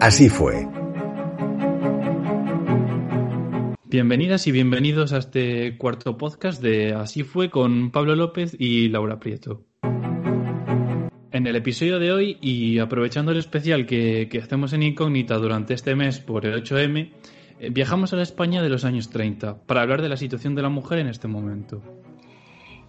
Así fue. Bienvenidas y bienvenidos a este cuarto podcast de Así fue con Pablo López y Laura Prieto. En el episodio de hoy, y aprovechando el especial que, hacemos en Incógnita durante este mes por el 8M, eh, viajamos a la España de los años 30 para hablar de la situación de la mujer en este momento.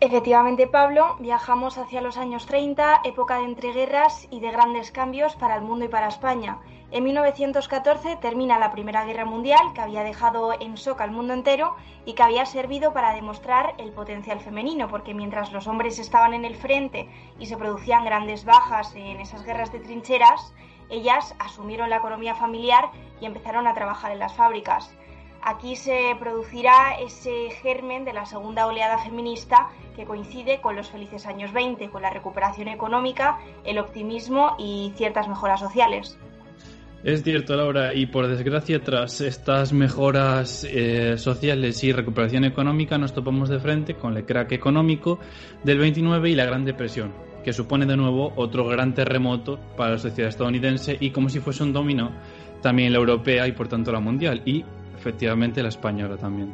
Efectivamente, Pablo, viajamos hacia los años 30, época de entreguerras y de grandes cambios para el mundo y para España. En 1914 termina la Primera Guerra Mundial, que había dejado en shock al mundo entero y que había servido para demostrar el potencial femenino, porque mientras los hombres estaban en el frente y se producían grandes bajas en esas guerras de trincheras, ellas asumieron la economía familiar y empezaron a trabajar en las fábricas. Aquí se producirá ese germen de la segunda oleada feminista que coincide con los felices años 20, con la recuperación económica, el optimismo y ciertas mejoras sociales. Es cierto, Laura, y por desgracia, tras estas mejoras eh, sociales y recuperación económica, nos topamos de frente con el crack económico del 29 y la Gran Depresión, que supone de nuevo otro gran terremoto para la sociedad estadounidense y como si fuese un dominó, también la europea y por tanto la mundial. Y efectivamente la española también.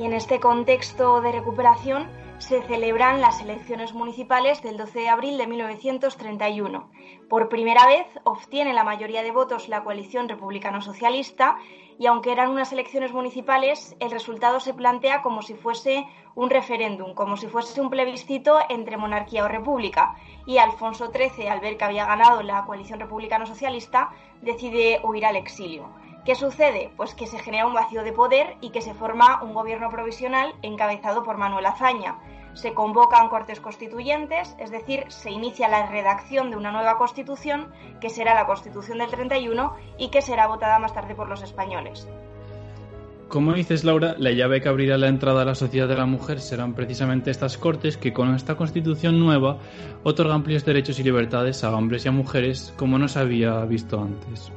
Y en este contexto de recuperación se celebran las elecciones municipales del 12 de abril de 1931. Por primera vez obtiene la mayoría de votos la coalición republicano-socialista y aunque eran unas elecciones municipales, el resultado se plantea como si fuese un referéndum, como si fuese un plebiscito entre monarquía o república. Y Alfonso XIII, al ver que había ganado la coalición republicano-socialista, decide huir al exilio. ¿Qué sucede? Pues que se genera un vacío de poder y que se forma un gobierno provisional encabezado por Manuel Azaña. Se convocan cortes constituyentes, es decir, se inicia la redacción de una nueva constitución, que será la Constitución del 31 y que será votada más tarde por los españoles. Como dices, Laura, la llave que abrirá la entrada a la sociedad de la mujer serán precisamente estas cortes que con esta constitución nueva otorgan amplios derechos y libertades a hombres y a mujeres como no se había visto antes.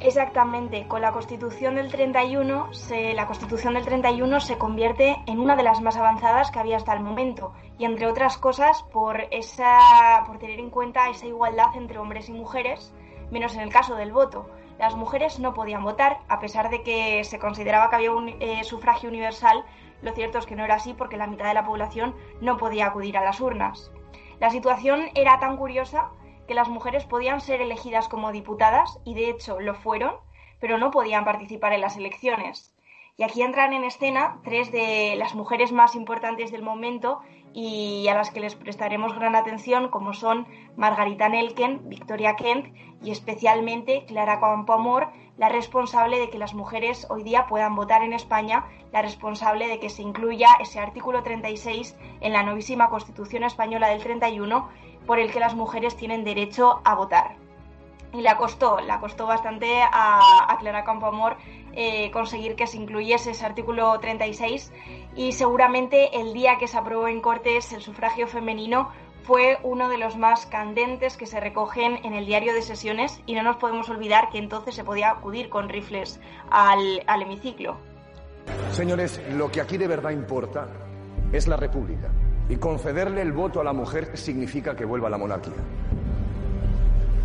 Exactamente, con la Constitución del 31, se, la Constitución del 31 se convierte en una de las más avanzadas que había hasta el momento, y entre otras cosas por, esa, por tener en cuenta esa igualdad entre hombres y mujeres, menos en el caso del voto. Las mujeres no podían votar, a pesar de que se consideraba que había un eh, sufragio universal, lo cierto es que no era así porque la mitad de la población no podía acudir a las urnas. La situación era tan curiosa que las mujeres podían ser elegidas como diputadas, y de hecho lo fueron, pero no podían participar en las elecciones. Y aquí entran en escena tres de las mujeres más importantes del momento y a las que les prestaremos gran atención, como son Margarita Nelken, Victoria Kent y especialmente Clara Campoamor, la responsable de que las mujeres hoy día puedan votar en España, la responsable de que se incluya ese artículo 36 en la novísima Constitución española del 31 por el que las mujeres tienen derecho a votar. Y le costó, le costó bastante a, Clara Campoamor eh, conseguir que se incluyese ese artículo 36 y seguramente el día que se aprobó en Cortes el sufragio femenino fue uno de los más candentes que se recogen en el diario de sesiones y no nos podemos olvidar que entonces se podía acudir con rifles al, al hemiciclo. Señores, lo que aquí de verdad importa es la República. Y concederle el voto a la mujer significa que vuelva a la monarquía.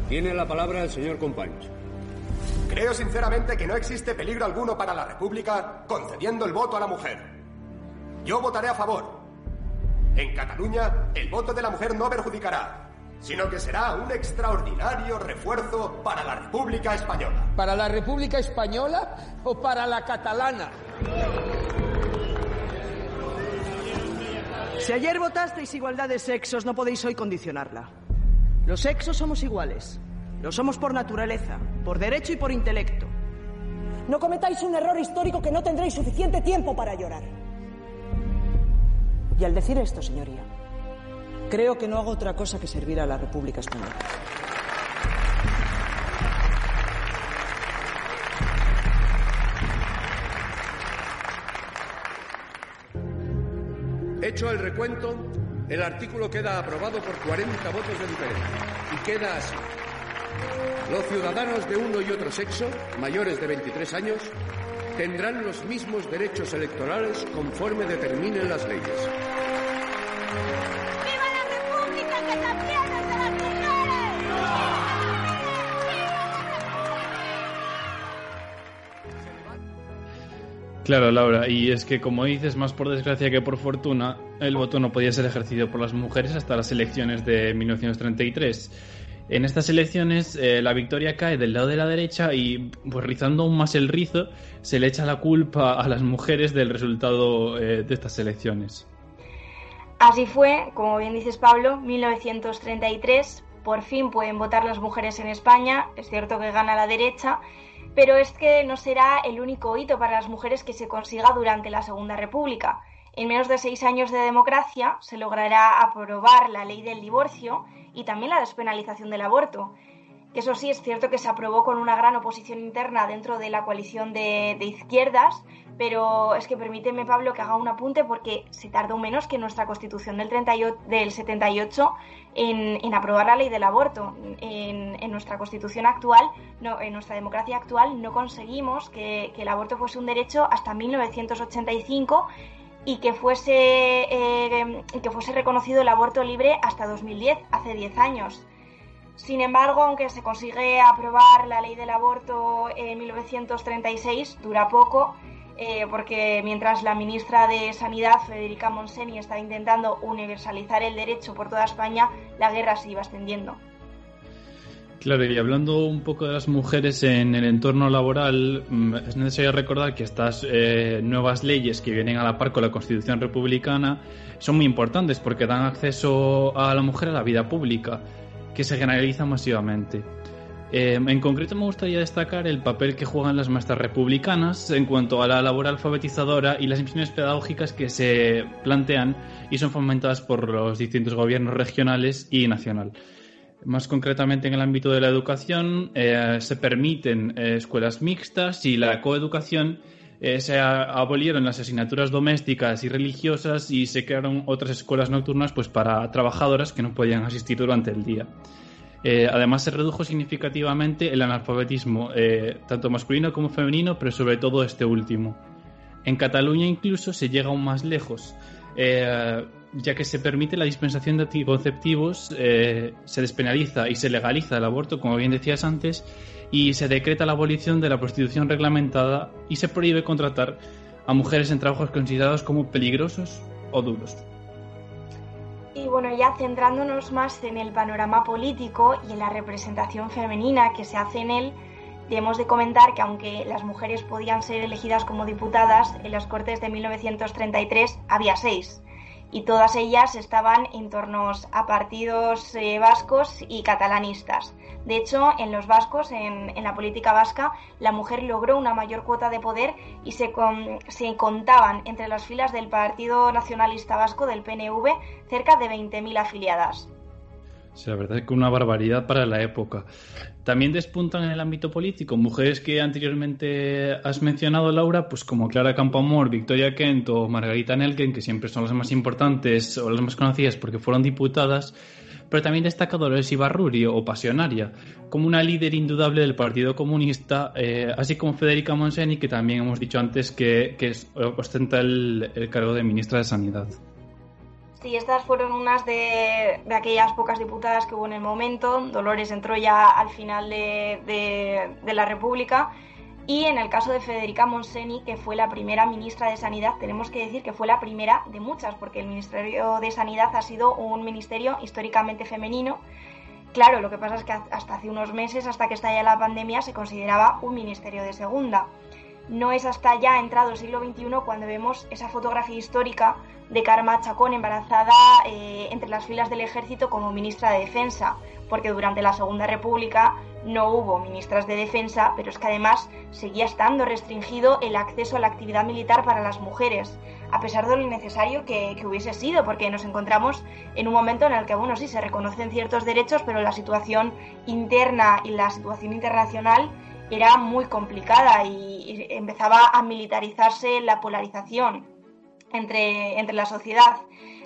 Tiene la palabra el señor Companys. Creo sinceramente que no existe peligro alguno para la República concediendo el voto a la mujer. Yo votaré a favor. En Cataluña, el voto de la mujer no perjudicará, sino que será un extraordinario refuerzo para la República Española. ¿Para la República Española o para la catalana? Si ayer votasteis igualdad de sexos, no podéis hoy condicionarla. Los sexos somos iguales. Lo somos por naturaleza, por derecho y por intelecto. No cometáis un error histórico que no tendréis suficiente tiempo para llorar. Y al decir esto, señoría, creo que no hago otra cosa que servir a la República Española. Hecho el recuento, el artículo queda aprobado por 40 votos de diferencia y queda así. Los ciudadanos de uno y otro sexo, mayores de 23 años, tendrán los mismos derechos electorales conforme determinen las leyes. Claro, Laura, y es que como dices, más por desgracia que por fortuna, el voto no podía ser ejercido por las mujeres hasta las elecciones de 1933. En estas elecciones eh, la victoria cae del lado de la derecha y, pues rizando aún más el rizo, se le echa la culpa a las mujeres del resultado eh, de estas elecciones. Así fue, como bien dices Pablo, 1933, por fin pueden votar las mujeres en España, es cierto que gana la derecha, pero es que no será el único hito para las mujeres que se consiga durante la Segunda República. En menos de seis años de democracia se logrará aprobar la ley del divorcio y también la despenalización del aborto. Que eso sí, es cierto que se aprobó con una gran oposición interna dentro de la coalición de, izquierdas, pero es que permíteme, Pablo, que haga un apunte porque se tardó menos que nuestra constitución del, 38, del 78 en, en, aprobar la ley del aborto. En, nuestra constitución actual, no, en nuestra democracia actual, no conseguimos que, que el aborto fuese un derecho hasta 1985 y que fuese, eh, que fuese reconocido el aborto libre hasta 2010, hace 10 años. Sin embargo, aunque se consigue aprobar la ley del aborto en 1936, dura poco, eh, porque mientras la ministra de Sanidad, Federica Monseni, estaba intentando universalizar el derecho por toda España, la guerra se iba extendiendo. Claro, y hablando un poco de las mujeres en el entorno laboral, mm, es necesario recordar que estas eh, nuevas leyes que vienen a la par con la Constitución republicana son muy importantes porque dan acceso a la mujer a la vida pública, que se generaliza masivamente. Eh, en concreto me gustaría destacar el papel que juegan las maestras republicanas en cuanto a la labor alfabetizadora y las misiones pedagógicas que se plantean y son fomentadas por los distintos gobiernos regionales y nacional. Más concretamente en el ámbito de la educación, eh, se permiten eh, escuelas mixtas y la coeducación. Eh, se abolieron las asignaturas domésticas y religiosas y se crearon otras escuelas nocturnas pues, para trabajadoras que no podían asistir durante el día. además, se redujo significativamente el analfabetismo, tanto masculino como femenino, pero sobre todo este último. En Cataluña incluso se llega aún más lejos ya que se permite la dispensación de anticonceptivos, eh, se despenaliza y se legaliza el aborto, como bien decías antes, y se decreta la abolición de la prostitución reglamentada y se prohíbe contratar a mujeres en trabajos considerados como peligrosos o duros. Y bueno, ya centrándonos más en el panorama político y en la representación femenina que se hace en él, debemos de comentar que aunque las mujeres podían ser elegidas como diputadas, en las Cortes de 1933 había seis y todas ellas estaban en torno a partidos eh, vascos y catalanistas. De hecho, en los vascos, en, la política vasca, la mujer logró una mayor cuota de poder y se, se contaban entre las filas del Partido Nacionalista Vasco, del PNV, cerca de 20.000 afiliadas. Sí, la verdad es que una barbaridad para la época. También despuntan en el ámbito político mujeres que anteriormente has mencionado, Laura, pues como Clara Campoamor, Victoria Kent o Margarita Nelken, que siempre son las más importantes o las más conocidas porque fueron diputadas, pero también destaca Dolores Ibarruri o Pasionaria, como una líder indudable del Partido Comunista, eh, así como Federica Monseni, que también hemos dicho antes que, ostenta el cargo de ministra de Sanidad. Sí, estas fueron unas de, aquellas pocas diputadas que hubo en el momento. Dolores entró ya al final de, la República. Y en el caso de Federica Monseni, que fue la primera ministra de Sanidad, tenemos que decir que fue la primera de muchas, porque el Ministerio de Sanidad ha sido un ministerio históricamente femenino. Claro, lo que pasa es que hasta hace unos meses, hasta que estalla la pandemia, se consideraba un ministerio de segunda. No es hasta ya entrado el siglo XXI cuando vemos esa fotografía histórica de Karma Chacón embarazada eh, entre las filas del ejército como ministra de Defensa, porque durante la Segunda República no hubo ministras de Defensa, pero es que además seguía estando restringido el acceso a la actividad militar para las mujeres. a pesar de lo innecesario que, hubiese sido, porque nos encontramos en un momento en el que, bueno, sí, se reconocen ciertos derechos, pero la situación interna y la situación internacional era muy complicada y, empezaba a militarizarse la polarización entre, entre la sociedad.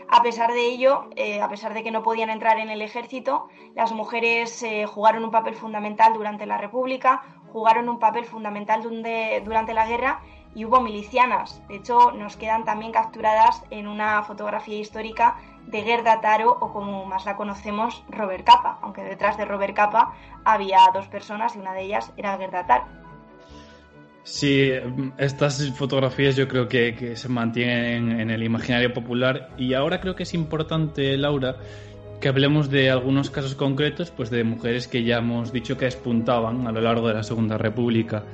A pesar de ello, eh, a pesar de que no podían entrar en el ejército, las mujeres eh, jugaron un papel fundamental durante la República, jugaron un papel fundamental durante la guerra y hubo milicianas. De hecho, nos quedan también capturadas en una fotografía histórica de Gerda Taro o como más la conocemos, Robert Capa, aunque detrás de Robert Capa había dos personas y una de ellas era Gerda Taro. Sí, estas fotografías yo creo que, se mantienen en el imaginario popular y ahora creo que es importante, Laura, que hablemos de algunos casos concretos, pues de mujeres que ya hemos dicho que despuntaban a lo largo de la Segunda República.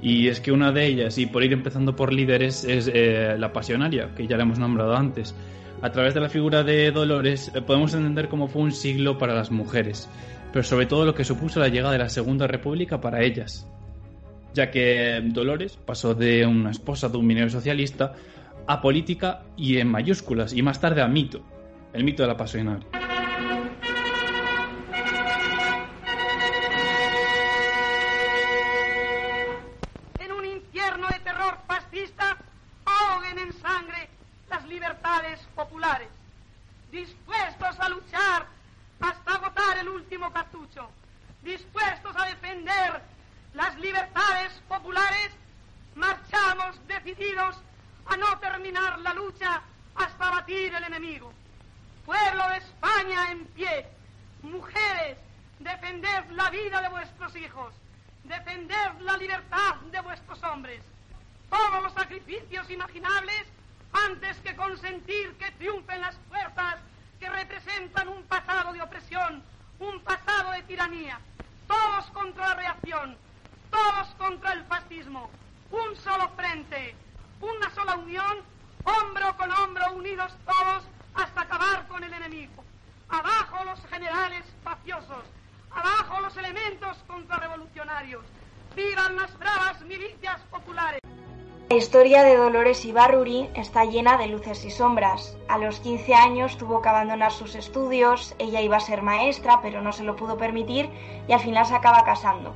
Y es que una de ellas, y por ir empezando por líderes, es eh, la pasionaria, que ya la hemos nombrado antes. A través de la figura de Dolores eh, podemos entender cómo fue un siglo para las mujeres, pero sobre todo lo que supuso la llegada de la Segunda República para ellas, ya que Dolores pasó de una esposa de un minero socialista a política y en mayúsculas, y más tarde a mito, el mito de la pasionaria. Terminar la lucha hasta batir el enemigo. Pueblo de España en pie, mujeres, defended la vida de vuestros hijos, defended la libertad de vuestros hombres. Todos los sacrificios imaginables antes que consentir que triunfen las fuerzas que representan un pasado de opresión, un pasado de tiranía. Todos contra la reacción, todos contra el fascismo, un solo frente, una sola unión, hombro con hombro, unidos todos hasta acabar con el enemigo. Abajo los generales faciosos, abajo los elementos contrarrevolucionarios. Vivan las bravas milicias populares. La historia de Dolores Ibarruri está llena de luces y sombras. A los 15 años tuvo que abandonar sus estudios, ella iba a ser maestra, pero no se lo pudo permitir y al final se acaba casando.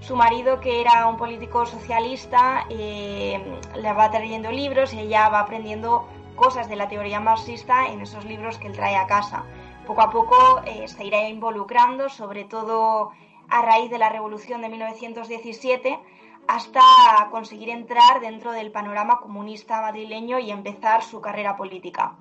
Su marido, que era un político socialista, eh, le va trayendo libros y ella va aprendiendo cosas de la teoría marxista en esos libros que él trae a casa. Poco a poco eh, se irá involucrando, sobre todo a raíz de la revolución de 1917, hasta conseguir entrar dentro del panorama comunista madrileño y empezar su carrera política.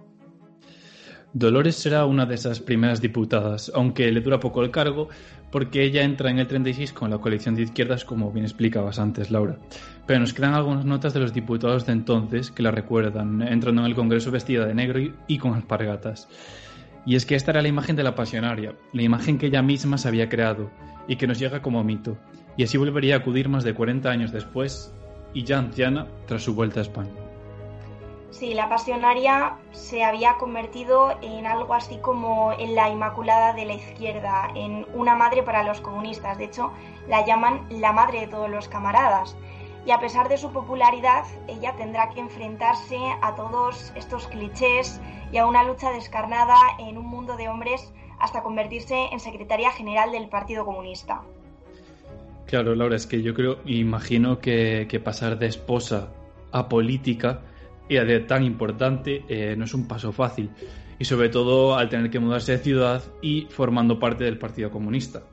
Dolores será una de esas primeras diputadas, aunque le dura poco el cargo, porque ella entra en el 36 con la coalición de izquierdas, como bien explicabas antes, Laura. Pero nos quedan algunas notas de los diputados de entonces que la recuerdan, entrando en el Congreso vestida de negro y con alpargatas. Y es que esta era la imagen de la pasionaria, la imagen que ella misma se había creado y que nos llega como mito, y así volvería a acudir más de 40 años después y ya anciana tras su vuelta a España. Sí, la pasionaria se había convertido en algo así como en la Inmaculada de la Izquierda, en una madre para los comunistas. De hecho, la llaman la madre de todos los camaradas. Y a pesar de su popularidad, ella tendrá que enfrentarse a todos estos clichés y a una lucha descarnada en un mundo de hombres hasta convertirse en secretaria general del Partido Comunista. Claro, Laura, es que yo creo, imagino que, pasar de esposa a política y a de tan importante eh, no es un paso fácil. Y sobre todo al tener que mudarse de ciudad y formando parte del Partido Comunista.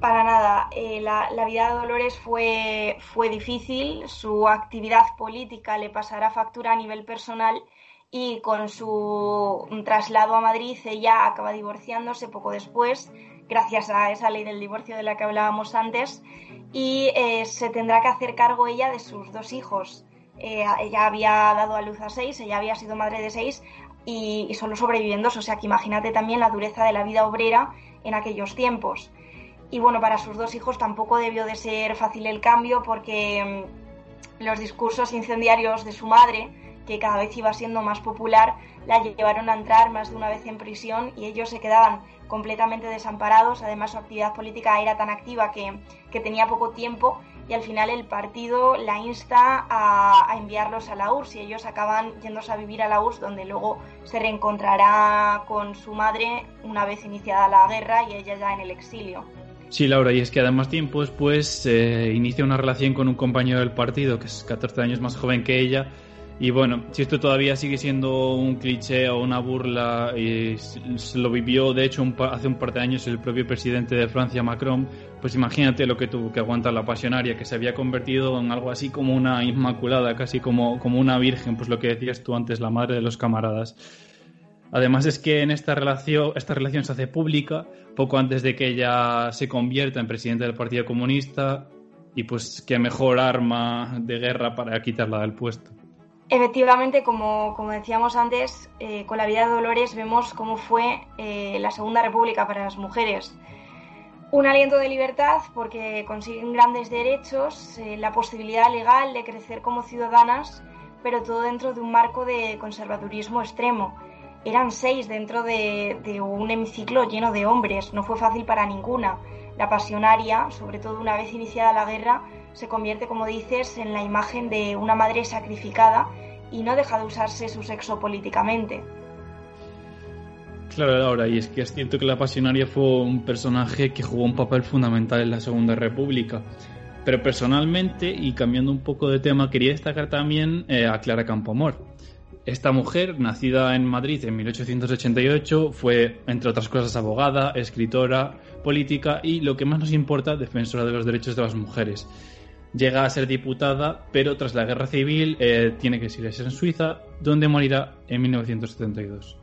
Para nada, eh, la, vida de Dolores fue, fue difícil, su actividad política le pasará factura a nivel personal y con su traslado a Madrid ella acaba divorciándose poco después, gracias a esa ley del divorcio de la que hablábamos antes, y eh, se tendrá que hacer cargo ella de sus dos hijos. Eh, ella había dado a luz a seis, ella había sido madre de seis y, solo sobreviviendo, o sea que imagínate también la dureza de la vida obrera en aquellos tiempos. Y bueno, para sus dos hijos tampoco debió de ser fácil el cambio porque mm, los discursos incendiarios de su madre que cada vez iba siendo más popular, la llevaron a entrar más de una vez en prisión y ellos se quedaban completamente desamparados. Además, su actividad política era tan activa que, que tenía poco tiempo y al final el partido la insta a, a, enviarlos a la URSS y ellos acaban yéndose a vivir a la URSS donde luego se reencontrará con su madre una vez iniciada la guerra y ella ya en el exilio. Sí, Laura, y es que además tiempo después eh, inicia una relación con un compañero del partido que es 14 años más joven que ella. Y bueno, si esto todavía sigue siendo un cliché o una burla, y lo vivió de hecho un hace un par de años el propio presidente de Francia, Macron, pues imagínate lo que tuvo que aguantar la pasionaria, que se había convertido en algo así como una inmaculada, casi como, como una virgen, pues lo que decías tú antes, la madre de los camaradas. Además es que en esta relación, esta relación se hace pública poco antes de que ella se convierta en presidente del Partido Comunista y pues qué mejor arma de guerra para quitarla del puesto. Efectivamente, como, decíamos antes, eh, con la vida de Dolores vemos cómo fue eh, la Segunda República para las mujeres. Un aliento de libertad porque consiguen grandes derechos, eh, la posibilidad legal de crecer como ciudadanas, pero todo dentro de un marco de conservadurismo extremo eran seis dentro de, de, un hemiciclo lleno de hombres. No fue fácil para ninguna. La pasionaria, sobre todo una vez iniciada la guerra, se convierte, como dices, en la imagen de una madre sacrificada y no deja de usarse su sexo políticamente. Claro, Laura, y es que es cierto que la pasionaria fue un personaje que jugó un papel fundamental en la Segunda República. Pero personalmente, y cambiando un poco de tema, quería destacar también eh, a Clara Campoamor esta mujer, nacida en Madrid en 1888, fue, entre otras cosas, abogada, escritora, política y, lo que más nos importa, defensora de los derechos de las mujeres. Llega a ser diputada, pero tras la guerra civil eh, tiene que exiliarse en Suiza, donde morirá en 1972.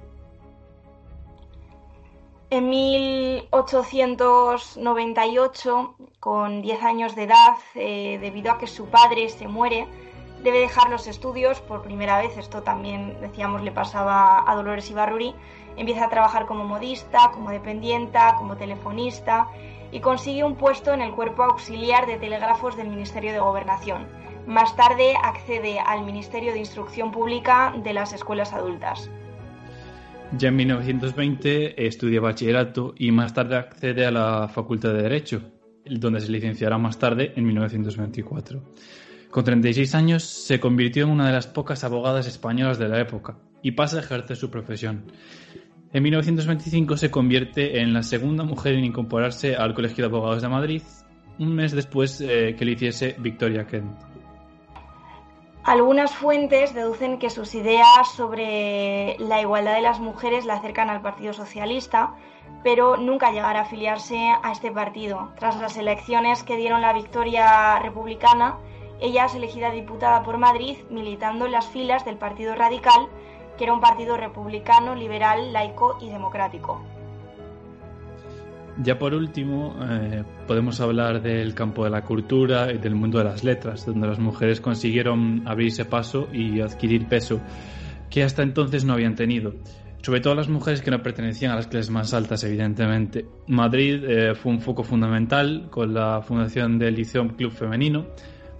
En 1898, con 10 años de edad, eh, debido a que su padre se muere, debe dejar los estudios por primera vez, esto también decíamos le pasaba a Dolores Ibarruri, empieza a trabajar como modista, como dependienta, como telefonista y consigue un puesto en el cuerpo auxiliar de telégrafos del Ministerio de Gobernación. Más tarde accede al Ministerio de Instrucción Pública de las escuelas adultas. Ya en 1920 estudia bachillerato y más tarde accede a la Facultad de Derecho, donde se licenciará más tarde en 1924. Con 36 años se convirtió en una de las pocas abogadas españolas de la época y pasa a ejercer su profesión. En 1925 se convierte en la segunda mujer en incorporarse al Colegio de Abogados de Madrid, un mes después eh, que le hiciese Victoria Kent. Algunas fuentes deducen que sus ideas sobre la igualdad de las mujeres la acercan al Partido Socialista, pero nunca llegará a afiliarse a este partido. Tras las elecciones que dieron la victoria republicana, ella es elegida diputada por Madrid militando en las filas del Partido Radical, que era un partido republicano, liberal, laico y democrático. Ya por último, eh, podemos hablar del campo de la cultura y del mundo de las letras, donde las mujeres consiguieron abrirse paso y adquirir peso que hasta entonces no habían tenido. Sobre todo las mujeres que no pertenecían a las clases más altas, evidentemente. Madrid eh, fue un foco fundamental con la fundación del Liceo Club Femenino,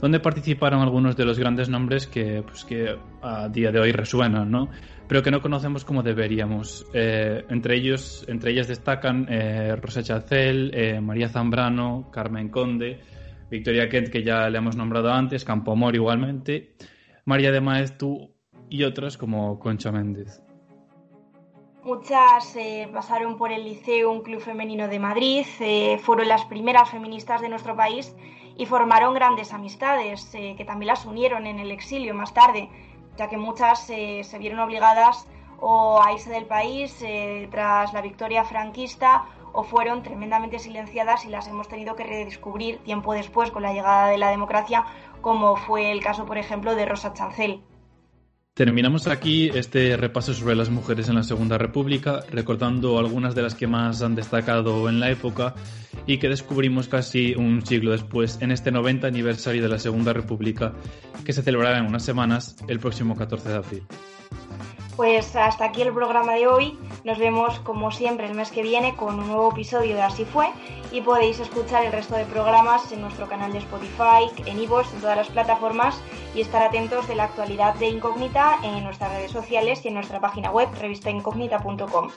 donde participaron algunos de los grandes nombres que, pues, que a día de hoy resuenan, ¿no? pero que no conocemos como deberíamos. Eh, entre ellos, entre ellas destacan eh, Rosa Chacel, eh, María Zambrano, Carmen Conde, Victoria Kent, que ya le hemos nombrado antes, Campoamor igualmente, María de Maestu y otras como Concha Méndez. Muchas pasaron por el Liceo, un club femenino de Madrid, fueron las primeras feministas de nuestro país y formaron grandes amistades eh, que también las unieron en el exilio más tarde, ya que muchas eh, se vieron obligadas o a irse del país eh, tras la victoria franquista o fueron tremendamente silenciadas y las hemos tenido que redescubrir tiempo después con la llegada de la democracia, como fue el caso, por ejemplo, de Rosa Chancel. Terminamos aquí este repaso sobre las mujeres en la Segunda República, recordando algunas de las que más han destacado en la época y que descubrimos casi un siglo después en este 90 aniversario de la Segunda República que se celebrará en unas semanas el próximo 14 de abril. Pues hasta aquí el programa de hoy. Nos vemos como siempre el mes que viene con un nuevo episodio de Así fue y podéis escuchar el resto de programas en nuestro canal de Spotify, en iVoox, en todas las plataformas y estar atentos de la actualidad de Incógnita en nuestras redes sociales y en nuestra página web revistaincógnita.com.